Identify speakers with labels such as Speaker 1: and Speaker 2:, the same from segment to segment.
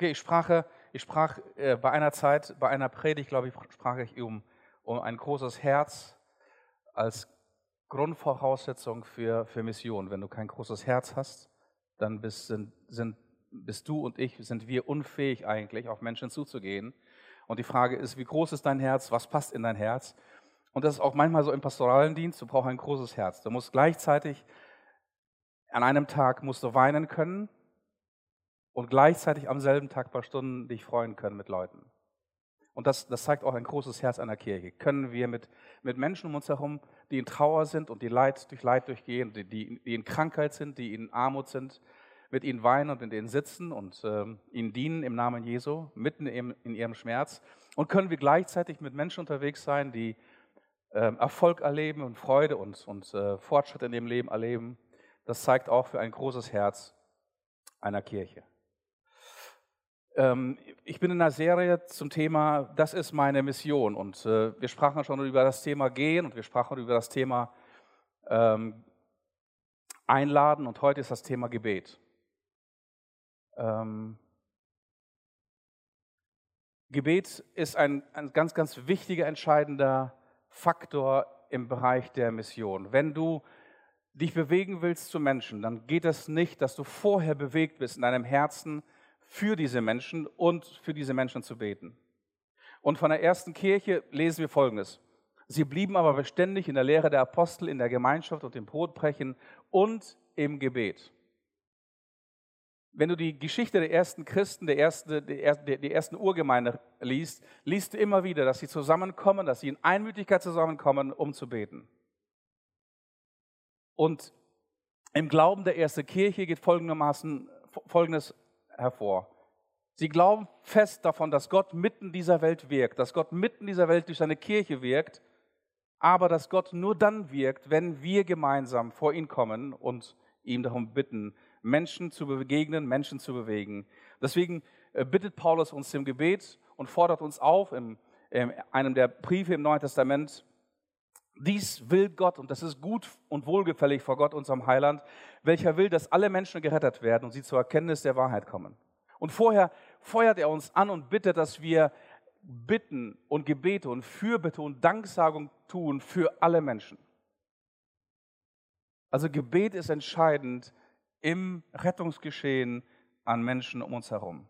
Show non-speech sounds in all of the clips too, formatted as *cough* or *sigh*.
Speaker 1: Okay, ich sprach, ich sprach äh, bei einer Zeit, bei einer Predigt, glaube ich, sprach ich um, um ein großes Herz als Grundvoraussetzung für, für Mission. Wenn du kein großes Herz hast, dann bist, sind, sind, bist du und ich, sind wir unfähig eigentlich, auf Menschen zuzugehen. Und die Frage ist, wie groß ist dein Herz? Was passt in dein Herz? Und das ist auch manchmal so im pastoralen Dienst. Du brauchst ein großes Herz. Du musst gleichzeitig, an einem Tag musst du weinen können und gleichzeitig am selben Tag ein paar Stunden dich freuen können mit Leuten. Und das, das zeigt auch ein großes Herz einer Kirche. Können wir mit, mit Menschen um uns herum, die in Trauer sind und die Leid durch Leid durchgehen, die, die, die in Krankheit sind, die in Armut sind, mit ihnen weinen und in denen sitzen und äh, ihnen dienen im Namen Jesu, mitten in, in ihrem Schmerz. Und können wir gleichzeitig mit Menschen unterwegs sein, die äh, Erfolg erleben und Freude und, und äh, Fortschritt in dem Leben erleben. Das zeigt auch für ein großes Herz einer Kirche. Ähm, ich bin in einer Serie zum Thema, das ist meine Mission. Und äh, wir sprachen schon über das Thema Gehen und wir sprachen über das Thema ähm, Einladen und heute ist das Thema Gebet. Ähm, Gebet ist ein, ein ganz, ganz wichtiger, entscheidender Faktor im Bereich der Mission. Wenn du dich bewegen willst zu Menschen, dann geht es nicht, dass du vorher bewegt bist in deinem Herzen, für diese Menschen und für diese Menschen zu beten. Und von der ersten Kirche lesen wir Folgendes. Sie blieben aber beständig in der Lehre der Apostel, in der Gemeinschaft und im Brotbrechen und im Gebet. Wenn du die Geschichte der ersten Christen, der, erste, der, der ersten Urgemeinde liest, liest du immer wieder, dass sie zusammenkommen, dass sie in Einmütigkeit zusammenkommen, um zu beten. Und im Glauben der ersten Kirche geht folgendermaßen Folgendes hervor. Sie glauben fest davon, dass Gott mitten dieser Welt wirkt, dass Gott mitten dieser Welt durch seine Kirche wirkt, aber dass Gott nur dann wirkt, wenn wir gemeinsam vor ihn kommen und ihm darum bitten, Menschen zu begegnen, Menschen zu bewegen. Deswegen äh, bittet Paulus uns im Gebet und fordert uns auf, in, in einem der Briefe im Neuen Testament, dies will Gott und das ist gut und wohlgefällig vor Gott, unserem Heiland, welcher will, dass alle Menschen gerettet werden und sie zur Erkenntnis der Wahrheit kommen. Und vorher feuert er uns an und bittet, dass wir Bitten und Gebete und Fürbitte und Danksagung tun für alle Menschen. Also Gebet ist entscheidend im Rettungsgeschehen an Menschen um uns herum.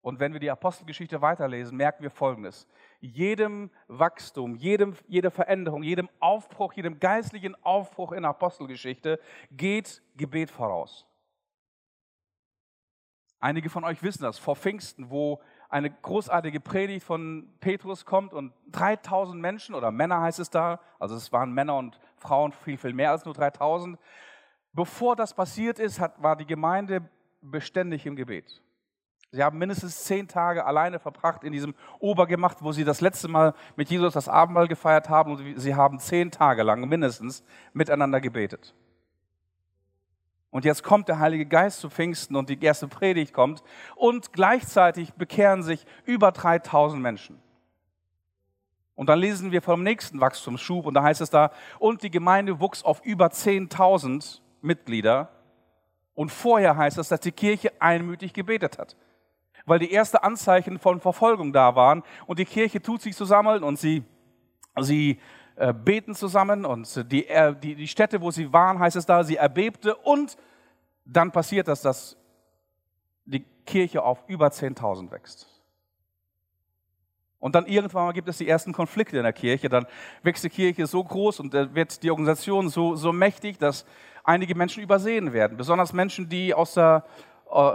Speaker 1: Und wenn wir die Apostelgeschichte weiterlesen, merken wir Folgendes. Jedem Wachstum, jedem, jeder Veränderung, jedem Aufbruch, jedem geistlichen Aufbruch in der Apostelgeschichte geht Gebet voraus. Einige von euch wissen das, vor Pfingsten, wo eine großartige Predigt von Petrus kommt und 3000 Menschen oder Männer heißt es da, also es waren Männer und Frauen viel, viel mehr als nur 3000. Bevor das passiert ist, hat, war die Gemeinde beständig im Gebet. Sie haben mindestens zehn Tage alleine verbracht in diesem Obergemacht, wo sie das letzte Mal mit Jesus das Abendmahl gefeiert haben. Und sie haben zehn Tage lang mindestens miteinander gebetet. Und jetzt kommt der Heilige Geist zu Pfingsten und die erste Predigt kommt. Und gleichzeitig bekehren sich über 3000 Menschen. Und dann lesen wir vom nächsten Wachstumsschub und da heißt es da, und die Gemeinde wuchs auf über 10.000 Mitglieder. Und vorher heißt es, dass die Kirche einmütig gebetet hat weil die ersten Anzeichen von Verfolgung da waren. Und die Kirche tut sich zusammen und sie, sie äh, beten zusammen. Und die, äh, die, die Städte, wo sie waren, heißt es da, sie erbebte. Und dann passiert das, dass die Kirche auf über 10.000 wächst. Und dann irgendwann gibt es die ersten Konflikte in der Kirche. Dann wächst die Kirche so groß und wird die Organisation so, so mächtig, dass einige Menschen übersehen werden. Besonders Menschen, die aus der,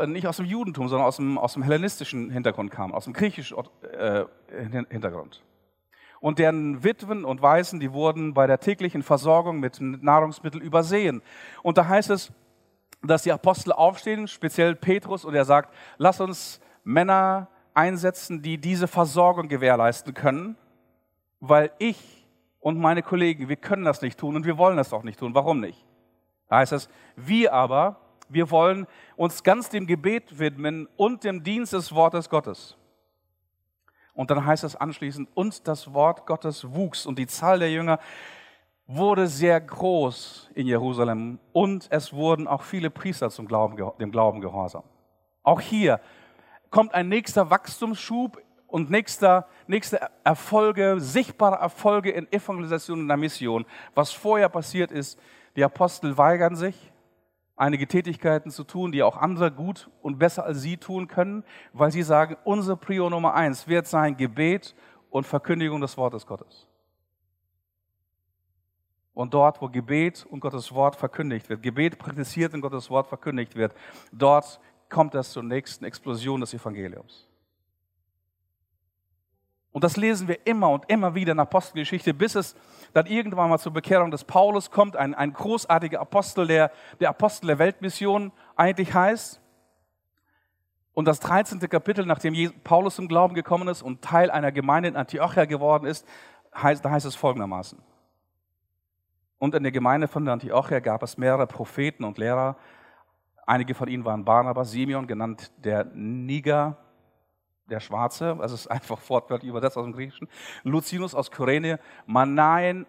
Speaker 1: nicht aus dem Judentum, sondern aus dem, aus dem hellenistischen Hintergrund kamen, aus dem griechischen äh, Hintergrund. Und deren Witwen und Waisen, die wurden bei der täglichen Versorgung mit Nahrungsmitteln übersehen. Und da heißt es, dass die Apostel aufstehen, speziell Petrus, und er sagt, lass uns Männer einsetzen, die diese Versorgung gewährleisten können, weil ich und meine Kollegen, wir können das nicht tun und wir wollen das auch nicht tun. Warum nicht? Da heißt es, wir aber wir wollen uns ganz dem Gebet widmen und dem Dienst des Wortes Gottes. Und dann heißt es anschließend, und das Wort Gottes wuchs und die Zahl der Jünger wurde sehr groß in Jerusalem und es wurden auch viele Priester zum Glauben, dem Glauben gehorsam. Auch hier kommt ein nächster Wachstumsschub und nächster, nächste Erfolge, sichtbare Erfolge in Evangelisation und der Mission. Was vorher passiert ist, die Apostel weigern sich, einige Tätigkeiten zu tun, die auch andere gut und besser als sie tun können, weil sie sagen, unsere Prio Nummer eins wird sein Gebet und Verkündigung des Wortes Gottes. Und dort, wo Gebet und Gottes Wort verkündigt wird, Gebet praktiziert und Gottes Wort verkündigt wird, dort kommt es zur nächsten Explosion des Evangeliums. Und das lesen wir immer und immer wieder in Apostelgeschichte, bis es dann irgendwann mal zur Bekehrung des Paulus kommt, ein, ein großartiger Apostel, der, der Apostel der Weltmission eigentlich heißt. Und das 13. Kapitel, nachdem Paulus zum Glauben gekommen ist und Teil einer Gemeinde in Antiochia geworden ist, heißt, da heißt es folgendermaßen. Und in der Gemeinde von Antiochia gab es mehrere Propheten und Lehrer. Einige von ihnen waren Barnabas, Simeon, genannt der Niger, der Schwarze, also es ist *laughs* einfach fortwährend übersetzt aus dem Griechischen, Lucinus aus Kyrene, Manaen,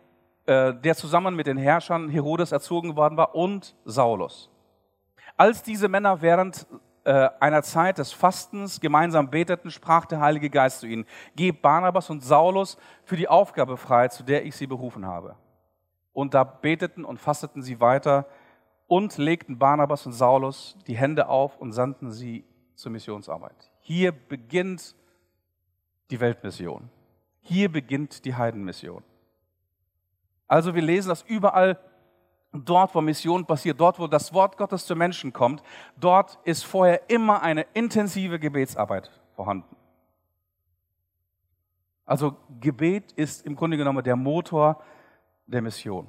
Speaker 1: äh, der zusammen mit den Herrschern Herodes erzogen worden war, und Saulus. Als diese Männer während äh, einer Zeit des Fastens gemeinsam beteten, sprach der Heilige Geist zu ihnen, gebt Barnabas und Saulus für die Aufgabe frei, zu der ich sie berufen habe. Und da beteten und fasteten sie weiter und legten Barnabas und Saulus die Hände auf und sandten sie zur Missionsarbeit. Hier beginnt die Weltmission. Hier beginnt die Heidenmission. Also wir lesen das überall dort, wo Mission passiert, dort, wo das Wort Gottes zu Menschen kommt, dort ist vorher immer eine intensive Gebetsarbeit vorhanden. Also Gebet ist im Grunde genommen der Motor der Mission.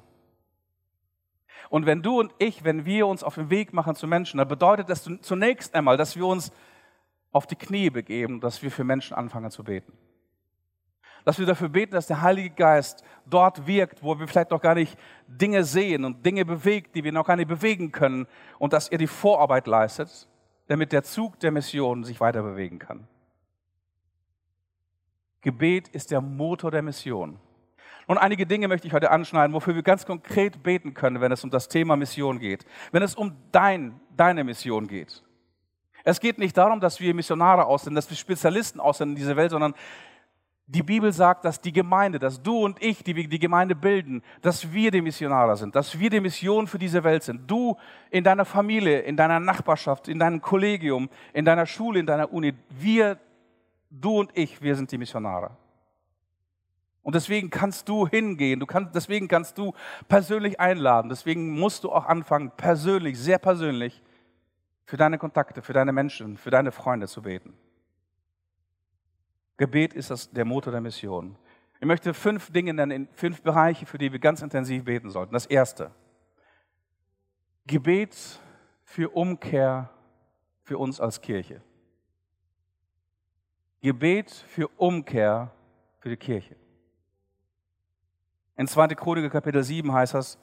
Speaker 1: Und wenn du und ich, wenn wir uns auf den Weg machen zu Menschen, dann bedeutet das zunächst einmal, dass wir uns auf die Knie begeben, dass wir für Menschen anfangen zu beten. Dass wir dafür beten, dass der Heilige Geist dort wirkt, wo wir vielleicht noch gar nicht Dinge sehen und Dinge bewegt, die wir noch gar nicht bewegen können und dass er die Vorarbeit leistet, damit der Zug der Mission sich weiter bewegen kann. Gebet ist der Motor der Mission. Und einige Dinge möchte ich heute anschneiden, wofür wir ganz konkret beten können, wenn es um das Thema Mission geht. Wenn es um dein, deine Mission geht. Es geht nicht darum, dass wir Missionare aussenden, dass wir Spezialisten aussenden in dieser Welt, sondern die Bibel sagt, dass die Gemeinde, dass du und ich, die wir die Gemeinde bilden, dass wir die Missionare sind, dass wir die Mission für diese Welt sind. Du in deiner Familie, in deiner Nachbarschaft, in deinem Kollegium, in deiner Schule, in deiner Uni, wir, du und ich, wir sind die Missionare. Und deswegen kannst du hingehen, du kannst, deswegen kannst du persönlich einladen, deswegen musst du auch anfangen, persönlich, sehr persönlich, für deine Kontakte, für deine Menschen, für deine Freunde zu beten. Gebet ist das, der Motor der Mission. Ich möchte fünf Dinge nennen, fünf Bereiche, für die wir ganz intensiv beten sollten. Das erste, Gebet für Umkehr für uns als Kirche. Gebet für Umkehr für die Kirche. In 2. Chroniker Kapitel 7 heißt das,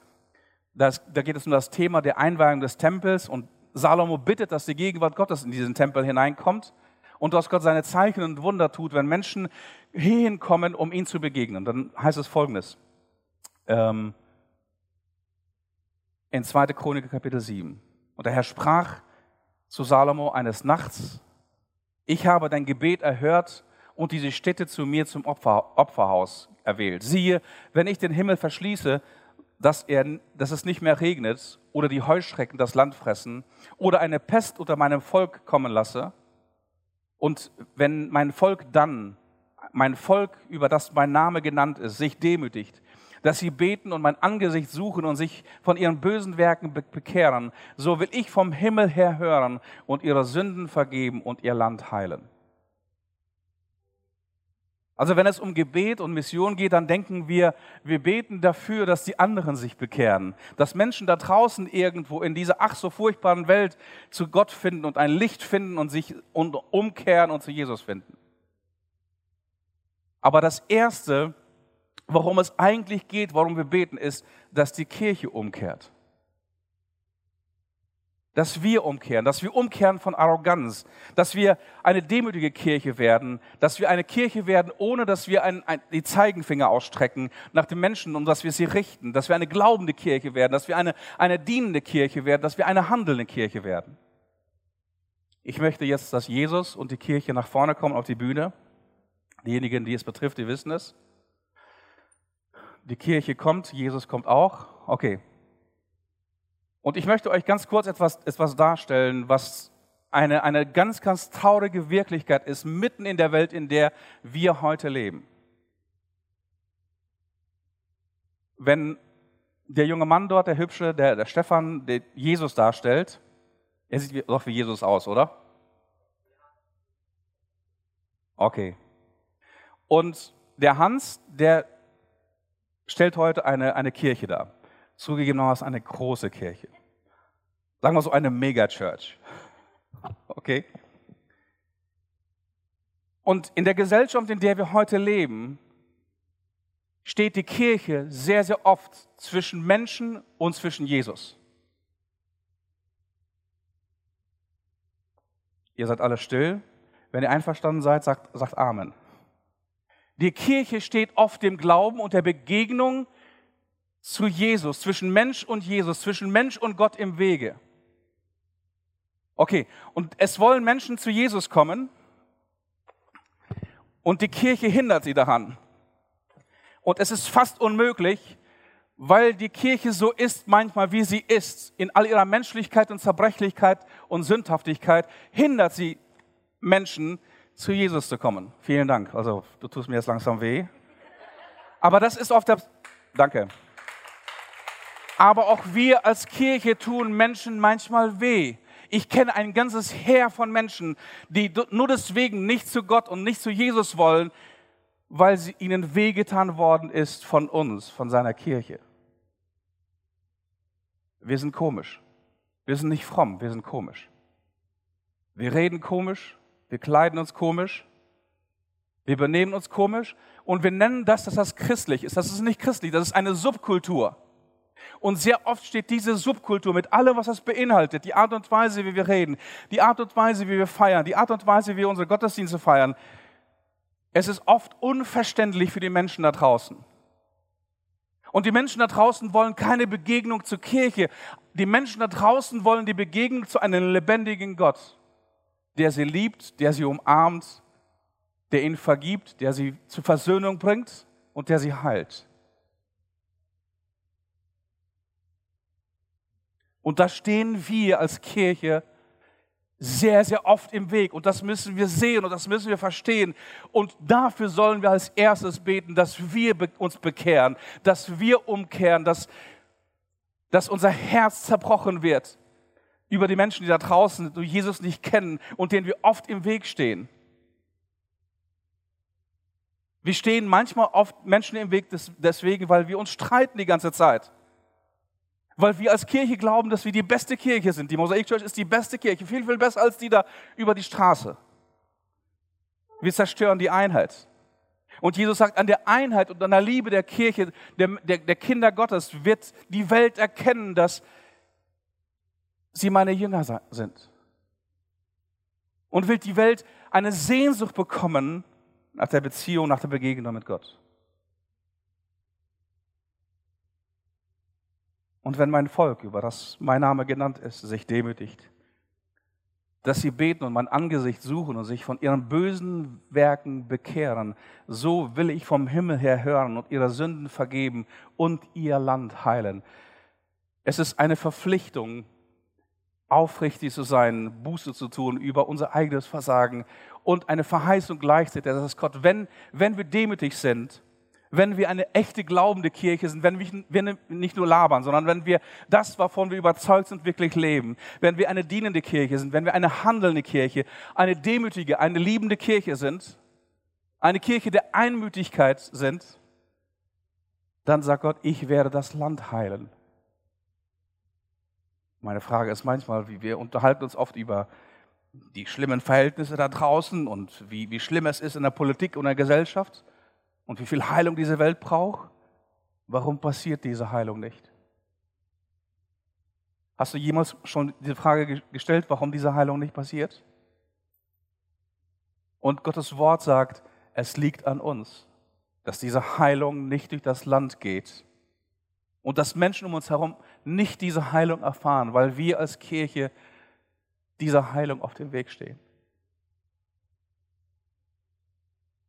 Speaker 1: das, da geht es um das Thema der Einweihung des Tempels und Salomo bittet, dass die Gegenwart Gottes in diesen Tempel hineinkommt und dass Gott seine Zeichen und Wunder tut, wenn Menschen hierhin kommen, um ihn zu begegnen. Dann heißt es folgendes. Ähm, in 2. Chronik Kapitel 7. Und der Herr sprach zu Salomo eines Nachts, ich habe dein Gebet erhört und diese Städte zu mir zum Opfer, Opferhaus erwählt. Siehe, wenn ich den Himmel verschließe, dass, er, dass es nicht mehr regnet oder die Heuschrecken das Land fressen oder eine Pest unter meinem Volk kommen lasse. Und wenn mein Volk dann, mein Volk, über das mein Name genannt ist, sich demütigt, dass sie beten und mein Angesicht suchen und sich von ihren bösen Werken bekehren, so will ich vom Himmel her hören und ihre Sünden vergeben und ihr Land heilen. Also wenn es um Gebet und Mission geht, dann denken wir, wir beten dafür, dass die anderen sich bekehren, dass Menschen da draußen irgendwo in dieser ach so furchtbaren Welt zu Gott finden und ein Licht finden und sich und umkehren und zu Jesus finden. Aber das Erste, worum es eigentlich geht, warum wir beten, ist, dass die Kirche umkehrt dass wir umkehren, dass wir umkehren von Arroganz, dass wir eine demütige Kirche werden, dass wir eine Kirche werden, ohne dass wir ein, ein, die Zeigenfinger ausstrecken nach den Menschen und dass wir sie richten, dass wir eine glaubende Kirche werden, dass wir eine, eine dienende Kirche werden, dass wir eine handelnde Kirche werden. Ich möchte jetzt, dass Jesus und die Kirche nach vorne kommen auf die Bühne. Diejenigen, die es betrifft, die wissen es. Die Kirche kommt, Jesus kommt auch. Okay. Und ich möchte euch ganz kurz etwas, etwas darstellen, was eine, eine ganz, ganz traurige Wirklichkeit ist, mitten in der Welt, in der wir heute leben. Wenn der junge Mann dort, der Hübsche, der, der Stefan, der Jesus darstellt, er sieht doch wie Jesus aus, oder? Okay. Und der Hans, der stellt heute eine, eine Kirche dar. Zugegebenermaßen eine große Kirche. Sagen wir so eine Megachurch. Okay? Und in der Gesellschaft, in der wir heute leben, steht die Kirche sehr, sehr oft zwischen Menschen und zwischen Jesus. Ihr seid alle still. Wenn ihr einverstanden seid, sagt, sagt Amen. Die Kirche steht oft dem Glauben und der Begegnung zu Jesus, zwischen Mensch und Jesus, zwischen Mensch und Gott im Wege. Okay, und es wollen Menschen zu Jesus kommen und die Kirche hindert sie daran. Und es ist fast unmöglich, weil die Kirche so ist manchmal, wie sie ist, in all ihrer Menschlichkeit und Zerbrechlichkeit und Sündhaftigkeit, hindert sie Menschen, zu Jesus zu kommen. Vielen Dank. Also, du tust mir jetzt langsam weh. Aber das ist oft der. Danke. Aber auch wir als Kirche tun Menschen manchmal weh. Ich kenne ein ganzes Heer von Menschen, die nur deswegen nicht zu Gott und nicht zu Jesus wollen, weil sie ihnen wehgetan worden ist von uns, von seiner Kirche. Wir sind komisch. Wir sind nicht fromm, wir sind komisch. Wir reden komisch, wir kleiden uns komisch, wir benehmen uns komisch und wir nennen das, dass das christlich ist. Das ist nicht christlich, das ist eine Subkultur. Und sehr oft steht diese Subkultur mit allem, was das beinhaltet, die Art und Weise, wie wir reden, die Art und Weise, wie wir feiern, die Art und Weise, wie wir unsere Gottesdienste feiern. Es ist oft unverständlich für die Menschen da draußen. Und die Menschen da draußen wollen keine Begegnung zur Kirche. Die Menschen da draußen wollen die Begegnung zu einem lebendigen Gott, der sie liebt, der sie umarmt, der ihnen vergibt, der sie zur Versöhnung bringt und der sie heilt. Und da stehen wir als Kirche sehr, sehr oft im Weg. Und das müssen wir sehen und das müssen wir verstehen. Und dafür sollen wir als erstes beten, dass wir uns bekehren, dass wir umkehren, dass, dass unser Herz zerbrochen wird über die Menschen, die da draußen die Jesus nicht kennen und denen wir oft im Weg stehen. Wir stehen manchmal oft Menschen im Weg deswegen, weil wir uns streiten die ganze Zeit weil wir als Kirche glauben, dass wir die beste Kirche sind. Die Mosaik Church ist die beste Kirche, viel, viel besser als die da über die Straße. Wir zerstören die Einheit. Und Jesus sagt, an der Einheit und an der Liebe der Kirche, der, der, der Kinder Gottes, wird die Welt erkennen, dass sie meine Jünger sind. Und wird die Welt eine Sehnsucht bekommen nach der Beziehung, nach der Begegnung mit Gott. Und wenn mein Volk, über das mein Name genannt ist, sich demütigt, dass sie beten und mein Angesicht suchen und sich von ihren bösen Werken bekehren, so will ich vom Himmel her hören und ihre Sünden vergeben und ihr Land heilen. Es ist eine Verpflichtung, aufrichtig zu sein, Buße zu tun über unser eigenes Versagen und eine Verheißung gleichzeitig, dass Gott, wenn, wenn wir demütig sind, wenn wir eine echte glaubende Kirche sind, wenn wir nicht nur labern, sondern wenn wir das, wovon wir überzeugt sind, wirklich leben, wenn wir eine dienende Kirche sind, wenn wir eine handelnde Kirche, eine demütige, eine liebende Kirche sind, eine Kirche der Einmütigkeit sind, dann sagt Gott, ich werde das Land heilen. Meine Frage ist manchmal, wie wir unterhalten uns oft über die schlimmen Verhältnisse da draußen und wie, wie schlimm es ist in der Politik und der Gesellschaft und wie viel Heilung diese Welt braucht, warum passiert diese Heilung nicht? Hast du jemals schon diese Frage gestellt, warum diese Heilung nicht passiert? Und Gottes Wort sagt, es liegt an uns, dass diese Heilung nicht durch das Land geht und dass Menschen um uns herum nicht diese Heilung erfahren, weil wir als Kirche dieser Heilung auf dem Weg stehen.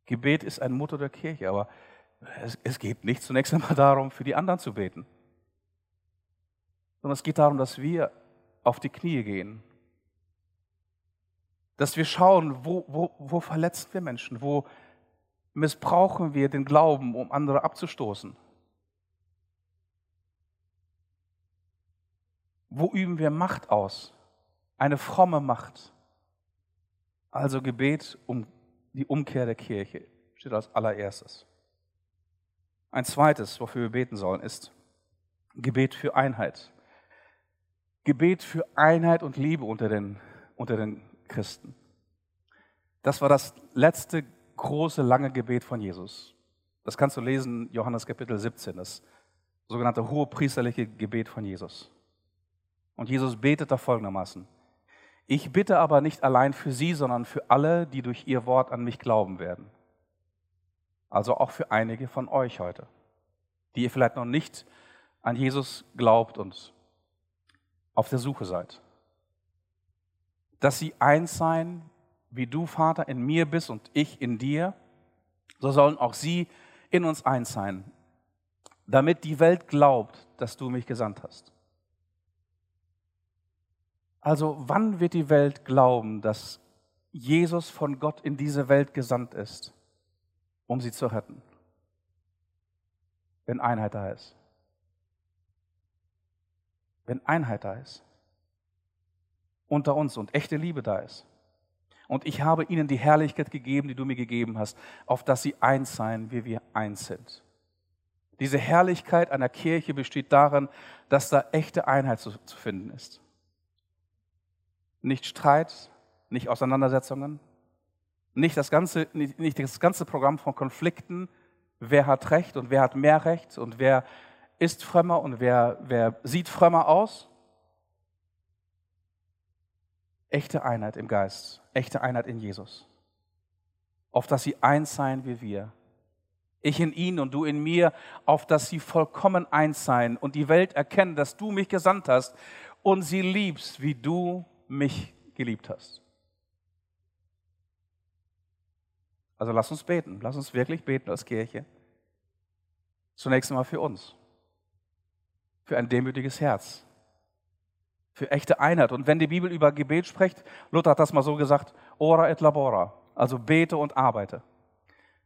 Speaker 1: Gebet ist ein Motto der Kirche, aber es, es geht nicht zunächst einmal *laughs* darum, für die anderen zu beten, sondern es geht darum, dass wir auf die Knie gehen, dass wir schauen, wo, wo, wo verletzen wir Menschen, wo missbrauchen wir den Glauben, um andere abzustoßen. Wo üben wir Macht aus? Eine fromme Macht. Also Gebet um die Umkehr der Kirche steht als allererstes. Ein zweites, wofür wir beten sollen, ist Gebet für Einheit. Gebet für Einheit und Liebe unter den, unter den Christen. Das war das letzte große, lange Gebet von Jesus. Das kannst du lesen, Johannes Kapitel 17, das sogenannte hohe priesterliche Gebet von Jesus. Und Jesus betet da folgendermaßen. Ich bitte aber nicht allein für sie, sondern für alle, die durch ihr Wort an mich glauben werden. Also auch für einige von euch heute, die ihr vielleicht noch nicht an Jesus glaubt und auf der Suche seid. Dass sie eins sein, wie du, Vater, in mir bist und ich in dir, so sollen auch sie in uns eins sein, damit die Welt glaubt, dass du mich gesandt hast. Also wann wird die Welt glauben, dass Jesus von Gott in diese Welt gesandt ist, um sie zu retten? Wenn Einheit da ist. Wenn Einheit da ist. Unter uns und echte Liebe da ist. Und ich habe ihnen die Herrlichkeit gegeben, die du mir gegeben hast, auf dass sie eins seien, wie wir eins sind. Diese Herrlichkeit einer Kirche besteht darin, dass da echte Einheit zu, zu finden ist nicht Streit, nicht Auseinandersetzungen, nicht das, ganze, nicht, das ganze Programm von Konflikten, wer hat Recht und wer hat mehr Recht und wer ist frömmer und wer, wer sieht frömmer aus. Echte Einheit im Geist, echte Einheit in Jesus. Auf dass sie eins seien wie wir. Ich in ihnen und du in mir, auf dass sie vollkommen eins seien und die Welt erkennen, dass du mich gesandt hast und sie liebst, wie du mich geliebt hast. Also lass uns beten, lass uns wirklich beten als Kirche. Zunächst einmal für uns, für ein demütiges Herz, für echte Einheit. Und wenn die Bibel über Gebet spricht, Luther hat das mal so gesagt, ora et labora, also bete und arbeite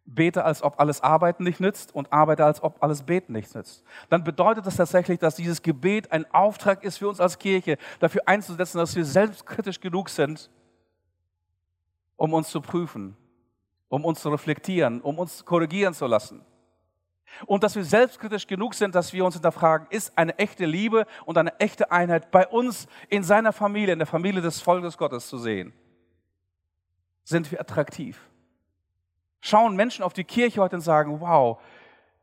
Speaker 1: bete, als ob alles Arbeiten nicht nützt und arbeite, als ob alles Beten nichts nützt. Dann bedeutet das tatsächlich, dass dieses Gebet ein Auftrag ist für uns als Kirche, dafür einzusetzen, dass wir selbstkritisch genug sind, um uns zu prüfen, um uns zu reflektieren, um uns korrigieren zu lassen. Und dass wir selbstkritisch genug sind, dass wir uns hinterfragen, ist eine echte Liebe und eine echte Einheit bei uns in seiner Familie, in der Familie des Volkes Gottes zu sehen? Sind wir attraktiv? Schauen Menschen auf die Kirche heute und sagen, wow,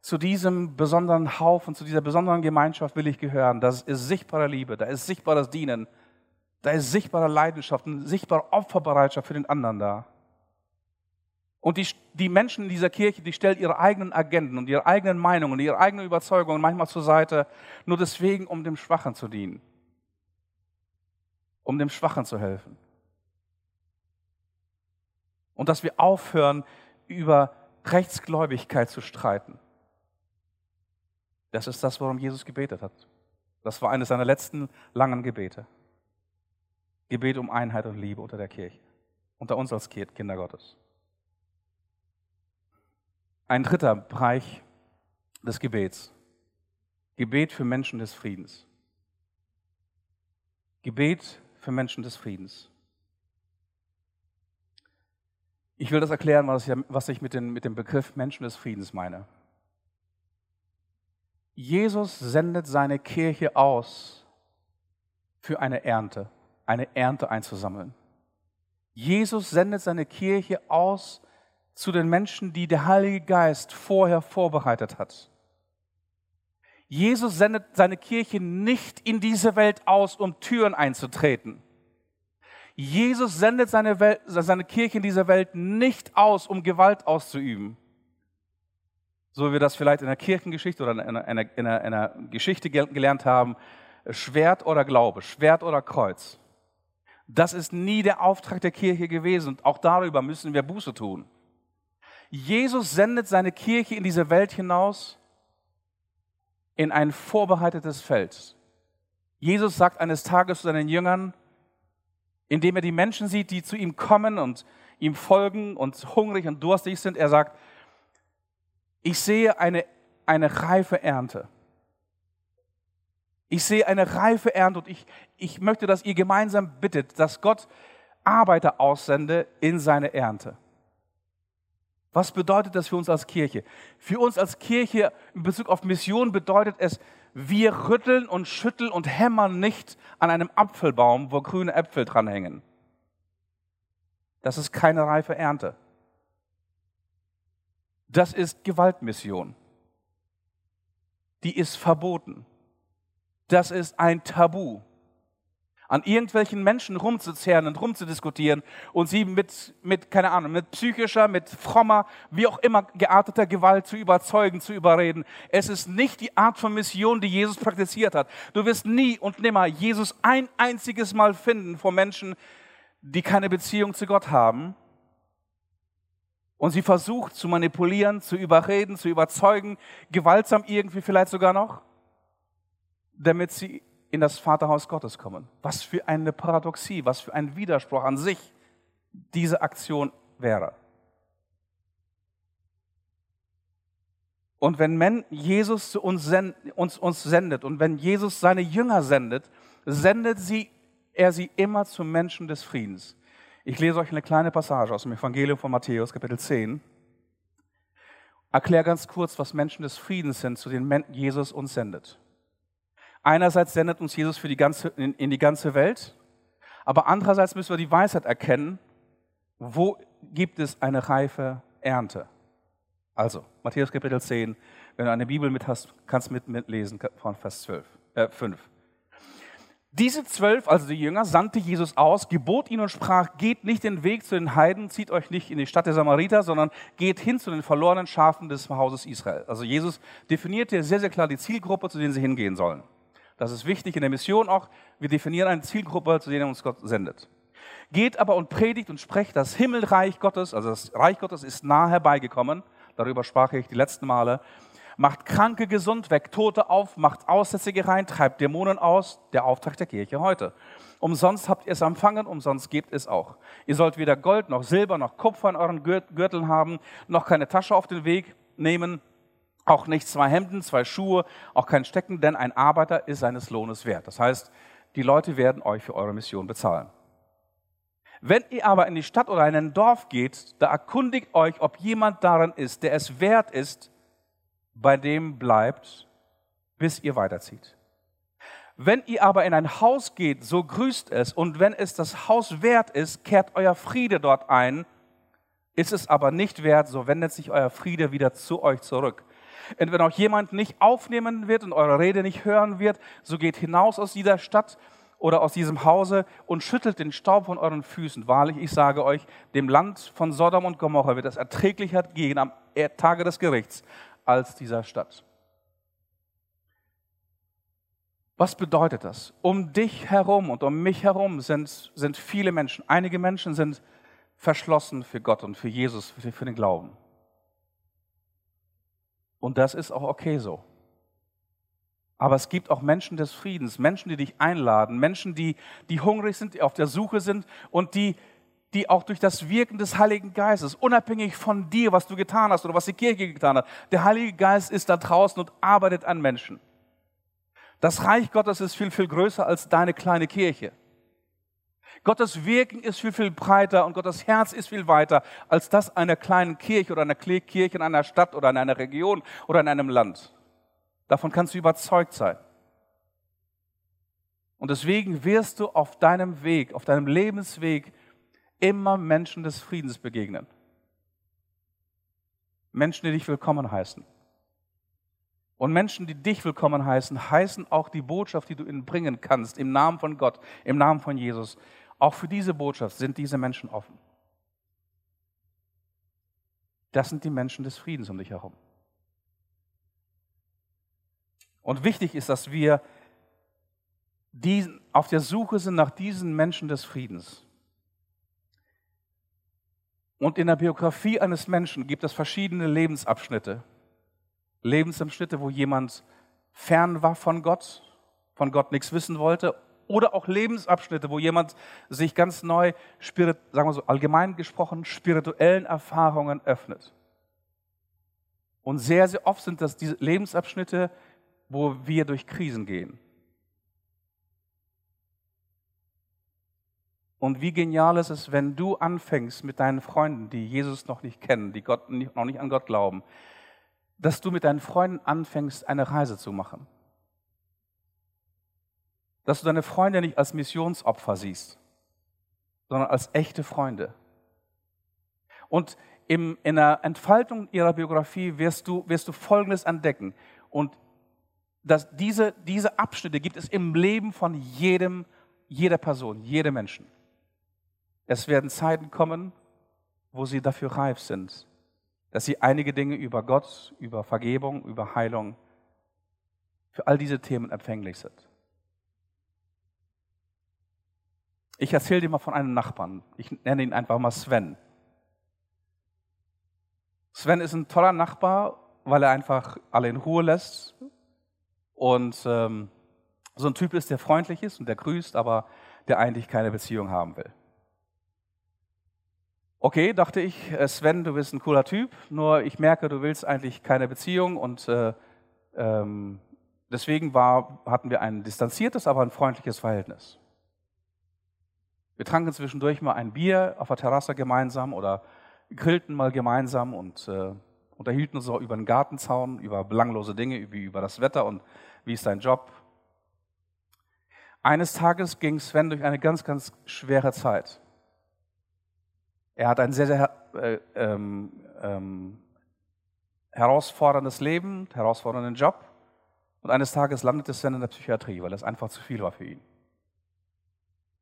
Speaker 1: zu diesem besonderen Haufen, zu dieser besonderen Gemeinschaft will ich gehören. Das ist sichtbare Liebe, da ist sichtbares Dienen, da ist sichtbare Leidenschaft, eine sichtbare Opferbereitschaft für den anderen da. Und die, die Menschen in dieser Kirche, die stellen ihre eigenen Agenden und ihre eigenen Meinungen und ihre eigenen Überzeugungen manchmal zur Seite, nur deswegen, um dem Schwachen zu dienen, um dem Schwachen zu helfen. Und dass wir aufhören, über Rechtsgläubigkeit zu streiten. Das ist das, worum Jesus gebetet hat. Das war eines seiner letzten langen Gebete. Gebet um Einheit und Liebe unter der Kirche, unter uns als Kinder Gottes. Ein dritter Bereich des Gebets. Gebet für Menschen des Friedens. Gebet für Menschen des Friedens. Ich will das erklären, was ich mit, den, mit dem Begriff Menschen des Friedens meine. Jesus sendet seine Kirche aus für eine Ernte, eine Ernte einzusammeln. Jesus sendet seine Kirche aus zu den Menschen, die der Heilige Geist vorher vorbereitet hat. Jesus sendet seine Kirche nicht in diese Welt aus, um Türen einzutreten. Jesus sendet seine, Welt, seine Kirche in dieser Welt nicht aus, um Gewalt auszuüben. So wie wir das vielleicht in der Kirchengeschichte oder in einer, in einer, in einer Geschichte gelernt haben, Schwert oder Glaube, Schwert oder Kreuz. Das ist nie der Auftrag der Kirche gewesen und auch darüber müssen wir Buße tun. Jesus sendet seine Kirche in diese Welt hinaus in ein vorbereitetes Feld. Jesus sagt eines Tages zu seinen Jüngern, indem er die Menschen sieht, die zu ihm kommen und ihm folgen und hungrig und durstig sind, er sagt, ich sehe eine, eine reife Ernte. Ich sehe eine reife Ernte und ich, ich möchte, dass ihr gemeinsam bittet, dass Gott Arbeiter aussende in seine Ernte. Was bedeutet das für uns als Kirche? Für uns als Kirche in Bezug auf Mission bedeutet es, wir rütteln und schütteln und hämmern nicht an einem Apfelbaum, wo grüne Äpfel dranhängen. Das ist keine reife Ernte. Das ist Gewaltmission. Die ist verboten. Das ist ein Tabu an irgendwelchen Menschen rumzuzerren und rumzudiskutieren und sie mit, mit, keine Ahnung, mit psychischer, mit frommer, wie auch immer gearteter Gewalt zu überzeugen, zu überreden. Es ist nicht die Art von Mission, die Jesus praktiziert hat. Du wirst nie und nimmer Jesus ein einziges Mal finden vor Menschen, die keine Beziehung zu Gott haben und sie versucht zu manipulieren, zu überreden, zu überzeugen, gewaltsam irgendwie vielleicht sogar noch, damit sie in das Vaterhaus Gottes kommen. Was für eine Paradoxie, was für ein Widerspruch an sich diese Aktion wäre. Und wenn Jesus zu uns, sendet und wenn Jesus seine Jünger sendet, sendet sie, er sie immer zu Menschen des Friedens. Ich lese euch eine kleine Passage aus dem Evangelium von Matthäus, Kapitel 10. Erklär ganz kurz, was Menschen des Friedens sind, zu denen Jesus uns sendet. Einerseits sendet uns Jesus die ganze, in, in die ganze Welt, aber andererseits müssen wir die Weisheit erkennen, wo gibt es eine reife Ernte. Also, Matthäus Kapitel 10, wenn du eine Bibel mit hast, kannst du mit, mitlesen von Vers 12, äh, 5. Diese zwölf, also die Jünger, sandte Jesus aus, gebot ihnen und sprach, geht nicht den Weg zu den Heiden, zieht euch nicht in die Stadt der Samariter, sondern geht hin zu den verlorenen Schafen des Hauses Israel. Also Jesus definierte sehr, sehr klar die Zielgruppe, zu denen sie hingehen sollen. Das ist wichtig in der Mission auch. Wir definieren eine Zielgruppe, zu der uns Gott sendet. Geht aber und predigt und sprecht, das Himmelreich Gottes, also das Reich Gottes ist nahe herbeigekommen. Darüber sprach ich die letzten Male. Macht Kranke gesund, weckt Tote auf, macht Aussätzige rein, treibt Dämonen aus. Der Auftrag der Kirche heute. Umsonst habt ihr es empfangen, umsonst gebt es auch. Ihr sollt weder Gold noch Silber noch Kupfer in euren Gürteln haben, noch keine Tasche auf den Weg nehmen, auch nicht zwei Hemden, zwei Schuhe, auch kein Stecken, denn ein Arbeiter ist seines Lohnes wert. Das heißt, die Leute werden euch für eure Mission bezahlen. Wenn ihr aber in die Stadt oder in ein Dorf geht, da erkundigt euch, ob jemand darin ist, der es wert ist, bei dem bleibt, bis ihr weiterzieht. Wenn ihr aber in ein Haus geht, so grüßt es, und wenn es das Haus wert ist, kehrt euer Friede dort ein. Ist es aber nicht wert, so wendet sich euer Friede wieder zu euch zurück. Und wenn auch jemand nicht aufnehmen wird und eure Rede nicht hören wird, so geht hinaus aus dieser Stadt oder aus diesem Hause und schüttelt den Staub von euren Füßen. Wahrlich, ich sage euch, dem Land von Sodom und Gomorra wird es erträglicher gehen am Tage des Gerichts als dieser Stadt. Was bedeutet das? Um dich herum und um mich herum sind, sind viele Menschen. Einige Menschen sind verschlossen für Gott und für Jesus, für, für den Glauben. Und das ist auch okay so. Aber es gibt auch Menschen des Friedens, Menschen, die dich einladen, Menschen, die, die hungrig sind, die auf der Suche sind und die, die auch durch das Wirken des Heiligen Geistes, unabhängig von dir, was du getan hast oder was die Kirche getan hat, der Heilige Geist ist da draußen und arbeitet an Menschen. Das Reich Gottes ist viel, viel größer als deine kleine Kirche. Gottes Wirken ist viel, viel breiter und Gottes Herz ist viel weiter als das einer kleinen Kirche oder einer Kirche in einer Stadt oder in einer Region oder in einem Land. Davon kannst du überzeugt sein. Und deswegen wirst du auf deinem Weg, auf deinem Lebensweg immer Menschen des Friedens begegnen. Menschen, die dich willkommen heißen. Und Menschen, die dich willkommen heißen, heißen auch die Botschaft, die du ihnen bringen kannst, im Namen von Gott, im Namen von Jesus. Auch für diese Botschaft sind diese Menschen offen. Das sind die Menschen des Friedens um dich herum. Und wichtig ist, dass wir die auf der Suche sind nach diesen Menschen des Friedens. Und in der Biografie eines Menschen gibt es verschiedene Lebensabschnitte. Lebensabschnitte, wo jemand fern war von Gott, von Gott nichts wissen wollte, oder auch Lebensabschnitte, wo jemand sich ganz neu, sagen wir so allgemein gesprochen, spirituellen Erfahrungen öffnet. Und sehr, sehr oft sind das diese Lebensabschnitte, wo wir durch Krisen gehen. Und wie genial ist es, wenn du anfängst mit deinen Freunden, die Jesus noch nicht kennen, die Gott, noch nicht an Gott glauben, dass du mit deinen Freunden anfängst, eine Reise zu machen. Dass du deine Freunde nicht als Missionsopfer siehst, sondern als echte Freunde. Und im, in der Entfaltung ihrer Biografie wirst du, wirst du Folgendes entdecken. Und dass diese, diese Abschnitte gibt es im Leben von jedem, jeder Person, jedem Menschen. Es werden Zeiten kommen, wo sie dafür reif sind, dass sie einige Dinge über Gott, über Vergebung, über Heilung, für all diese Themen empfänglich sind. Ich erzähle dir mal von einem Nachbarn. Ich nenne ihn einfach mal Sven. Sven ist ein toller Nachbar, weil er einfach alle in Ruhe lässt und ähm, so ein Typ ist, der freundlich ist und der grüßt, aber der eigentlich keine Beziehung haben will. Okay, dachte ich, äh, Sven, du bist ein cooler Typ, nur ich merke, du willst eigentlich keine Beziehung und äh, ähm, deswegen war, hatten wir ein distanziertes, aber ein freundliches Verhältnis. Wir tranken zwischendurch mal ein Bier auf der Terrasse gemeinsam oder grillten mal gemeinsam und äh, unterhielten uns auch über den Gartenzaun, über belanglose Dinge, wie über das Wetter und wie ist dein Job. Eines Tages ging Sven durch eine ganz, ganz schwere Zeit. Er hat ein sehr, sehr äh, ähm, ähm, herausforderndes Leben, herausfordernden Job. Und eines Tages landete Sven in der Psychiatrie, weil es einfach zu viel war für ihn.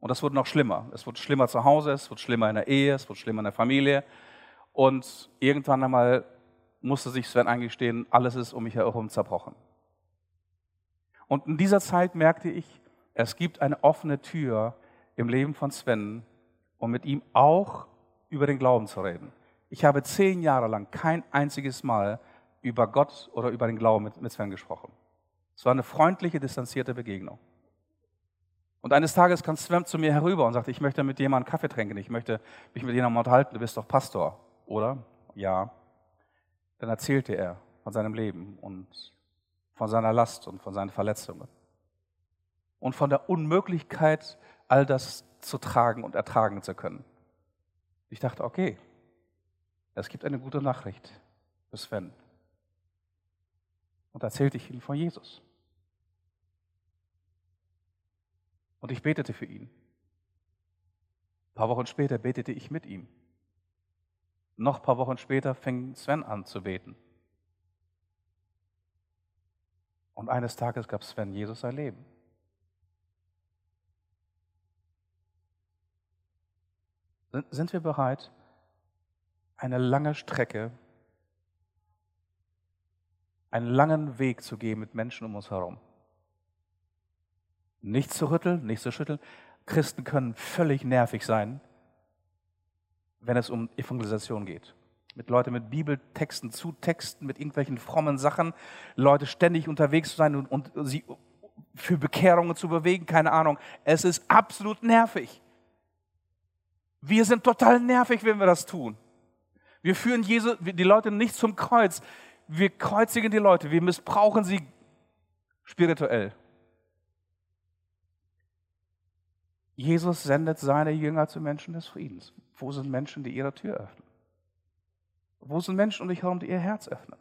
Speaker 1: Und das wurde noch schlimmer. Es wurde schlimmer zu Hause, es wurde schlimmer in der Ehe, es wurde schlimmer in der Familie. Und irgendwann einmal musste sich Sven eingestehen, alles ist um mich herum zerbrochen. Und in dieser Zeit merkte ich, es gibt eine offene Tür im Leben von Sven, um mit ihm auch über den Glauben zu reden. Ich habe zehn Jahre lang kein einziges Mal über Gott oder über den Glauben mit, Sven gesprochen. Es war eine freundliche, distanzierte Begegnung. Und eines Tages kam Sven zu mir herüber und sagte, ich möchte mit jemandem Kaffee trinken, ich möchte mich mit jemandem unterhalten, du bist doch Pastor, oder? Ja. Dann erzählte er von seinem Leben und von seiner Last und von seinen Verletzungen. Und von der Unmöglichkeit, all das zu tragen und ertragen zu können. Ich dachte, okay, es gibt eine gute Nachricht für Sven. Und erzählte ich ihm von Jesus. Und ich betete für ihn. Ein paar Wochen später betete ich mit ihm. Noch ein paar Wochen später fing Sven an zu beten. Und eines Tages gab Sven Jesus sein Leben. Sind wir bereit, eine lange Strecke, einen langen Weg zu gehen mit Menschen um uns herum? Nicht zu rütteln, nicht zu schütteln. Christen können völlig nervig sein, wenn es um Evangelisation geht. Mit Leuten mit Bibeltexten zu Texten, mit irgendwelchen frommen Sachen, Leute ständig unterwegs zu sein und, und sie für Bekehrungen zu bewegen, keine Ahnung. Es ist absolut nervig. Wir sind total nervig, wenn wir das tun. Wir führen Jesu, die Leute nicht zum Kreuz. Wir kreuzigen die Leute. Wir missbrauchen sie spirituell. Jesus sendet seine Jünger zu Menschen des Friedens. Wo sind Menschen, die ihre Tür öffnen? Wo sind Menschen um dich herum, die ihr Herz öffnen?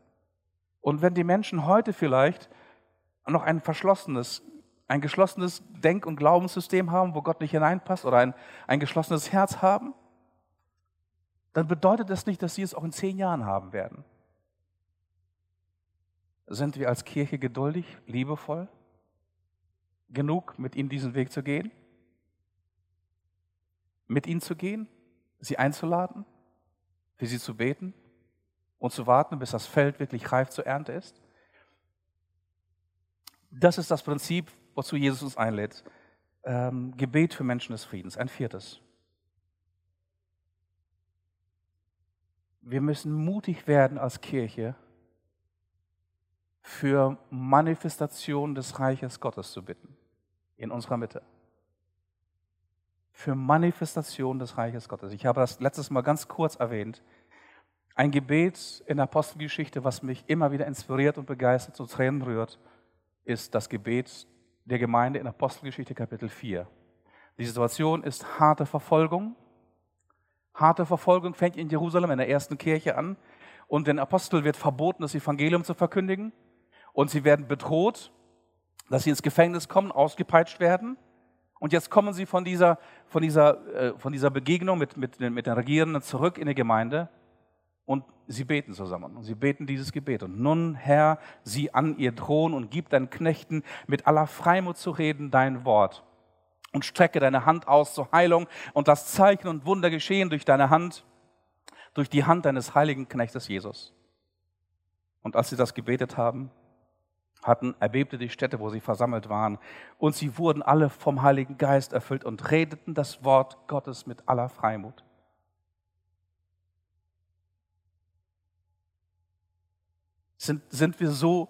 Speaker 1: Und wenn die Menschen heute vielleicht noch ein verschlossenes, ein geschlossenes Denk- und Glaubenssystem haben, wo Gott nicht hineinpasst oder ein, ein geschlossenes Herz haben, dann bedeutet das nicht, dass sie es auch in zehn Jahren haben werden. Sind wir als Kirche geduldig, liebevoll, genug, mit ihnen diesen Weg zu gehen? Mit ihnen zu gehen, sie einzuladen, für sie zu beten und zu warten, bis das Feld wirklich reif zur Ernte ist? Das ist das Prinzip, wozu Jesus uns einlädt. ähm, Gebet für Menschen des Friedens. Ein viertes. Wir müssen mutig werden als Kirche, für Manifestation des Reiches Gottes zu bitten in unserer Mitte. Für Manifestation des Reiches Gottes. Ich habe das letztes Mal ganz kurz erwähnt. Ein Gebet in der Apostelgeschichte, was mich immer wieder inspiriert und begeistert, zu Tränen rührt, ist das Gebet der Gemeinde in Apostelgeschichte Kapitel 4. Die Situation ist harte Verfolgung. Harte Verfolgung fängt in Jerusalem in der ersten Kirche an. Und den Apostel wird verboten, das Evangelium zu verkündigen. Und sie werden bedroht, dass sie ins Gefängnis kommen, ausgepeitscht werden. Und jetzt kommen sie von dieser, von dieser, äh, von dieser Begegnung mit, mit, mit den Regierenden zurück in die Gemeinde und sie beten zusammen. Und sie beten dieses Gebet. Und nun, Herr, sieh an ihr Thron und gib deinen Knechten mit aller Freimut zu reden dein Wort. Und strecke deine Hand aus zur Heilung und das Zeichen und Wunder geschehen durch deine Hand, durch die Hand deines heiligen Knechtes Jesus. Und als sie das gebetet haben, hatten, erbebte die Stätte, wo sie versammelt waren. Und sie wurden alle vom Heiligen Geist erfüllt und redeten das Wort Gottes mit aller Freimut. Sind, sind wir so,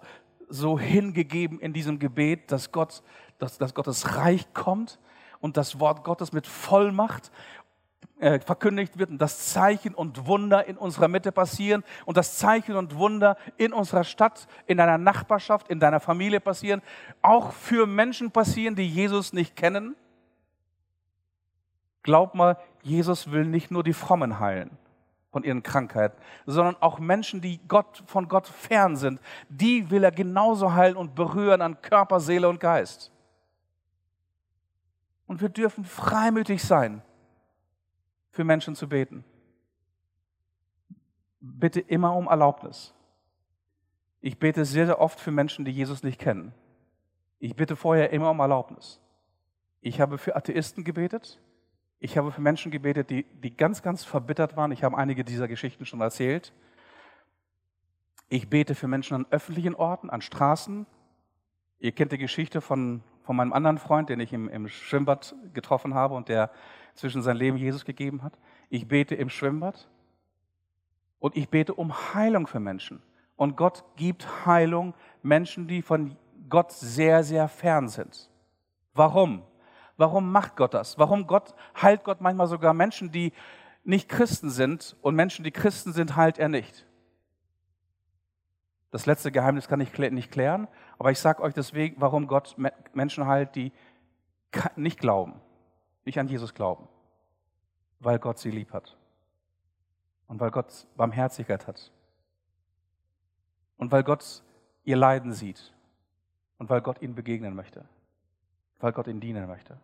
Speaker 1: so hingegeben in diesem Gebet, dass, Gott, dass, dass Gottes Reich kommt und das Wort Gottes mit Vollmacht äh, verkündigt wird und das Zeichen und Wunder in unserer Mitte passieren und das Zeichen und Wunder in unserer Stadt, in deiner Nachbarschaft, in deiner Familie passieren, auch für Menschen passieren, die Jesus nicht kennen? Glaub mal, Jesus will nicht nur die Frommen heilen von ihren Krankheiten, sondern auch Menschen, die Gott, von Gott fern sind, die will er genauso heilen und berühren an Körper, Seele und Geist. Und wir dürfen freimütig sein, für Menschen zu beten. Bitte immer um Erlaubnis. Ich bete sehr, sehr oft für Menschen, die Jesus nicht kennen. Ich bitte vorher immer um Erlaubnis. Ich habe für Atheisten gebetet, ich habe für Menschen gebetet, die, die ganz, ganz verbittert waren. Ich habe einige dieser Geschichten schon erzählt. Ich bete für Menschen an öffentlichen Orten, an Straßen. Ihr kennt die Geschichte von, von meinem anderen Freund, den ich im, im Schwimmbad getroffen habe und der zwischen sein Leben Jesus gegeben hat. Ich bete im Schwimmbad und ich bete um Heilung für Menschen. Und Gott gibt Heilung Menschen, die von Gott sehr, sehr fern sind. Warum? Warum macht Gott das? Warum Gott, heilt Gott manchmal sogar Menschen, die nicht Christen sind und Menschen, die Christen sind, heilt er nicht? Das letzte Geheimnis kann ich nicht klären, aber ich sage euch deswegen, warum Gott Menschen heilt, die nicht glauben, nicht an Jesus glauben. Weil Gott sie lieb hat. Und weil Gott Barmherzigkeit hat. Und weil Gott ihr Leiden sieht. Und weil Gott ihnen begegnen möchte weil Gott ihnen dienen möchte.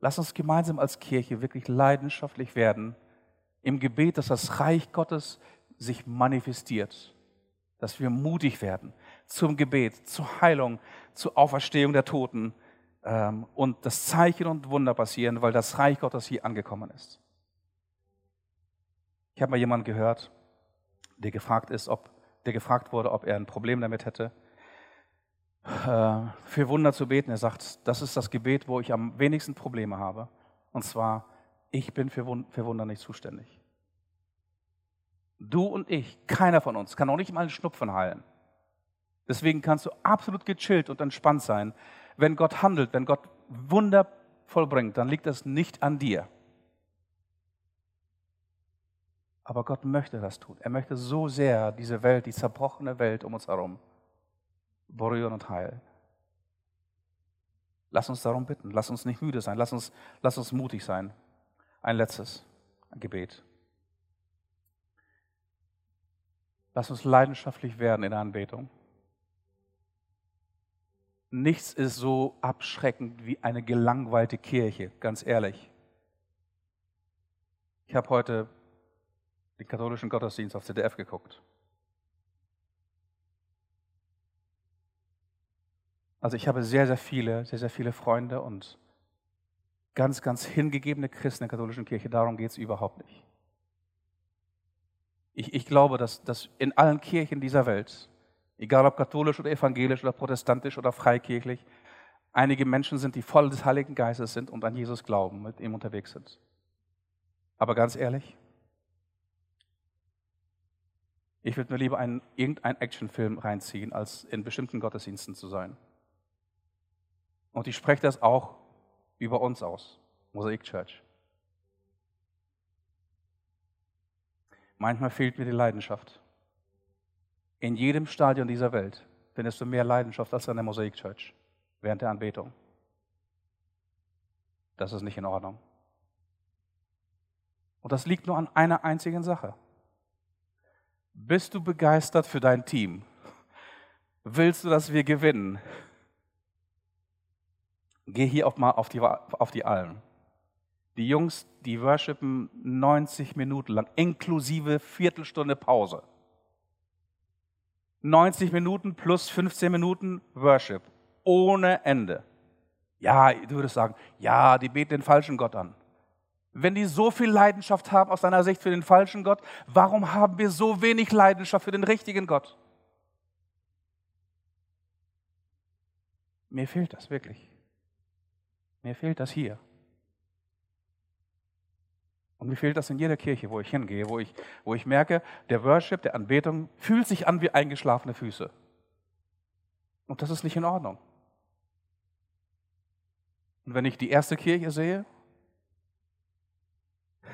Speaker 1: Lass uns gemeinsam als Kirche wirklich leidenschaftlich werden im Gebet, dass das Reich Gottes sich manifestiert, dass wir mutig werden zum Gebet, zur Heilung, zur Auferstehung der Toten und das Zeichen und Wunder passieren, weil das Reich Gottes hier angekommen ist. Ich habe mal jemanden gehört, der gefragt ist, ob der gefragt wurde, ob er ein Problem damit hätte, äh, für Wunder zu beten. Er sagt, das ist das Gebet, wo ich am wenigsten Probleme habe. Und zwar, ich bin für Wunder nicht zuständig. Du und ich, keiner von uns, kann auch nicht mal einen Schnupfen heilen. Deswegen kannst du absolut gechillt und entspannt sein. Wenn Gott handelt, wenn Gott Wunder vollbringt, dann liegt das nicht an dir. Aber Gott möchte das tun. Er möchte so sehr diese Welt, die zerbrochene Welt um uns herum, berühren und heilen. Lass uns darum bitten. Lass uns nicht müde sein. Lass uns, lass uns mutig sein. Ein letztes ein Gebet. Lass uns leidenschaftlich werden in der Anbetung. Nichts ist so abschreckend wie eine gelangweilte Kirche, ganz ehrlich. Ich habe heute den katholischen Gottesdienst auf ZDF geguckt. Also ich habe sehr, sehr viele, sehr, sehr viele Freunde und ganz, ganz hingegebene Christen der katholischen Kirche. Darum geht es überhaupt nicht. Ich, ich glaube, dass, dass in allen Kirchen dieser Welt, egal ob katholisch oder evangelisch oder protestantisch oder freikirchlich, einige Menschen sind, die voll des Heiligen Geistes sind und an Jesus glauben, mit ihm unterwegs sind. Aber ganz ehrlich, ich würde mir lieber einen, irgendeinen Actionfilm reinziehen, als in bestimmten Gottesdiensten zu sein. Und ich spreche das auch über uns aus, Mosaik Church. Manchmal fehlt mir die Leidenschaft. In jedem Stadion dieser Welt findest du mehr Leidenschaft als an der Mosaik Church während der Anbetung. Das ist nicht in Ordnung. Und das liegt nur an einer einzigen Sache. Bist du begeistert für dein Team? Willst du, dass wir gewinnen? Geh hier auch mal auf die, auf die Alm. Die Jungs, die worshipen 90 Minuten lang, inklusive Viertelstunde Pause. 90 Minuten plus 15 Minuten Worship. Ohne Ende. Ja, du würdest sagen, ja, die beten den falschen Gott an. Wenn die so viel Leidenschaft haben aus deiner Sicht für den falschen Gott, warum haben wir so wenig Leidenschaft für den richtigen Gott? Mir fehlt das wirklich. Mir fehlt das hier. Und mir fehlt das in jeder Kirche, wo ich hingehe, wo ich, wo ich merke, der Worship, der Anbetung fühlt sich an wie eingeschlafene Füße. Und das ist nicht in Ordnung. Und wenn ich die erste Kirche sehe,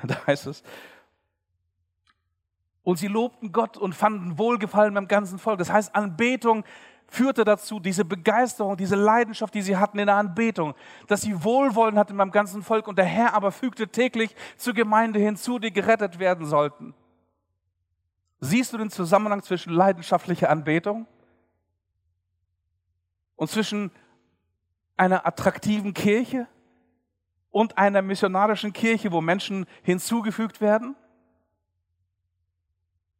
Speaker 1: *laughs* Da heißt es, und sie lobten Gott und fanden Wohlgefallen beim ganzen Volk. Das heißt, Anbetung führte dazu, diese Begeisterung, diese Leidenschaft, die sie hatten in der Anbetung, dass sie Wohlwollen hatten beim ganzen Volk und der Herr aber fügte täglich zur Gemeinde hinzu, die gerettet werden sollten. Siehst du den Zusammenhang zwischen leidenschaftlicher Anbetung und zwischen einer attraktiven Kirche und einer missionarischen Kirche, wo Menschen hinzugefügt werden?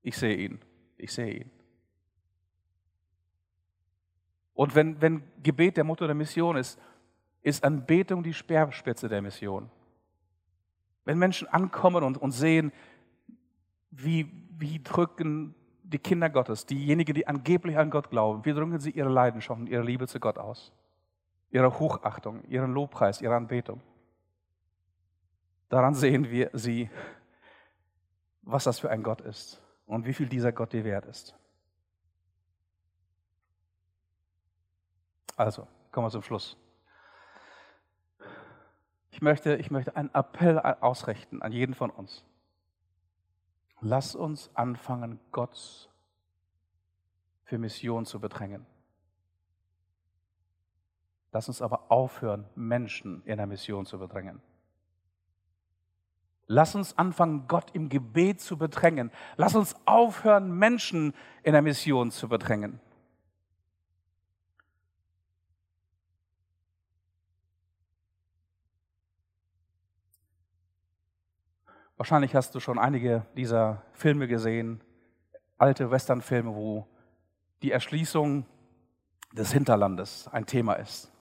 Speaker 1: Ich sehe ihn. Ich sehe ihn. Und wenn, wenn Gebet der Mutter der Mission ist, ist Anbetung die Speerspitze der Mission. Wenn Menschen ankommen und, und sehen, wie, wie drücken die Kinder Gottes, diejenigen, die angeblich an Gott glauben, wie drücken sie ihre Leidenschaft und ihre Liebe zu Gott aus? Ihre Hochachtung, ihren Lobpreis, ihre Anbetung. Daran sehen wir sie, was das für ein Gott ist und wie viel dieser Gott dir wert ist. Also, kommen wir zum Schluss. Ich möchte, ich möchte einen Appell ausrichten an jeden von uns. Lass uns anfangen, Gott für Mission zu bedrängen. Lass uns aber aufhören, Menschen in der Mission zu bedrängen. Lass uns anfangen, Gott im Gebet zu bedrängen. Lass uns aufhören, Menschen in der Mission zu bedrängen. Wahrscheinlich hast du schon einige dieser Filme gesehen, alte Westernfilme, wo die Erschließung des Hinterlandes ein Thema ist.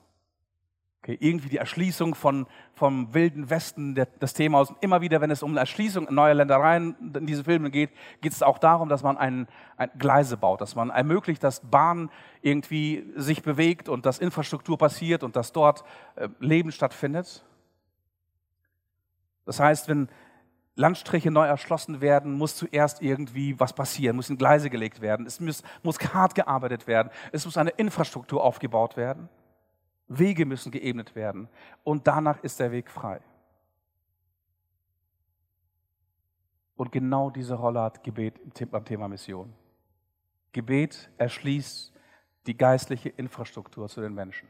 Speaker 1: Okay, irgendwie die Erschließung von, vom wilden Westen, der, das Thema ist. Immer wieder, wenn es um Erschließung neuer Ländereien in diese Filme geht, geht es auch darum, dass man ein, ein Gleise baut, dass man ermöglicht, dass Bahn irgendwie sich bewegt und dass Infrastruktur passiert und dass dort äh, Leben stattfindet. Das heißt, wenn Landstriche neu erschlossen werden, muss zuerst irgendwie was passieren, müssen Gleise gelegt werden, es muss, muss hart gearbeitet werden, es muss eine Infrastruktur aufgebaut werden. Wege müssen geebnet werden und danach ist der Weg frei. Und genau diese Rolle hat Gebet beim Thema Mission. Gebet erschließt die geistliche Infrastruktur zu den Menschen.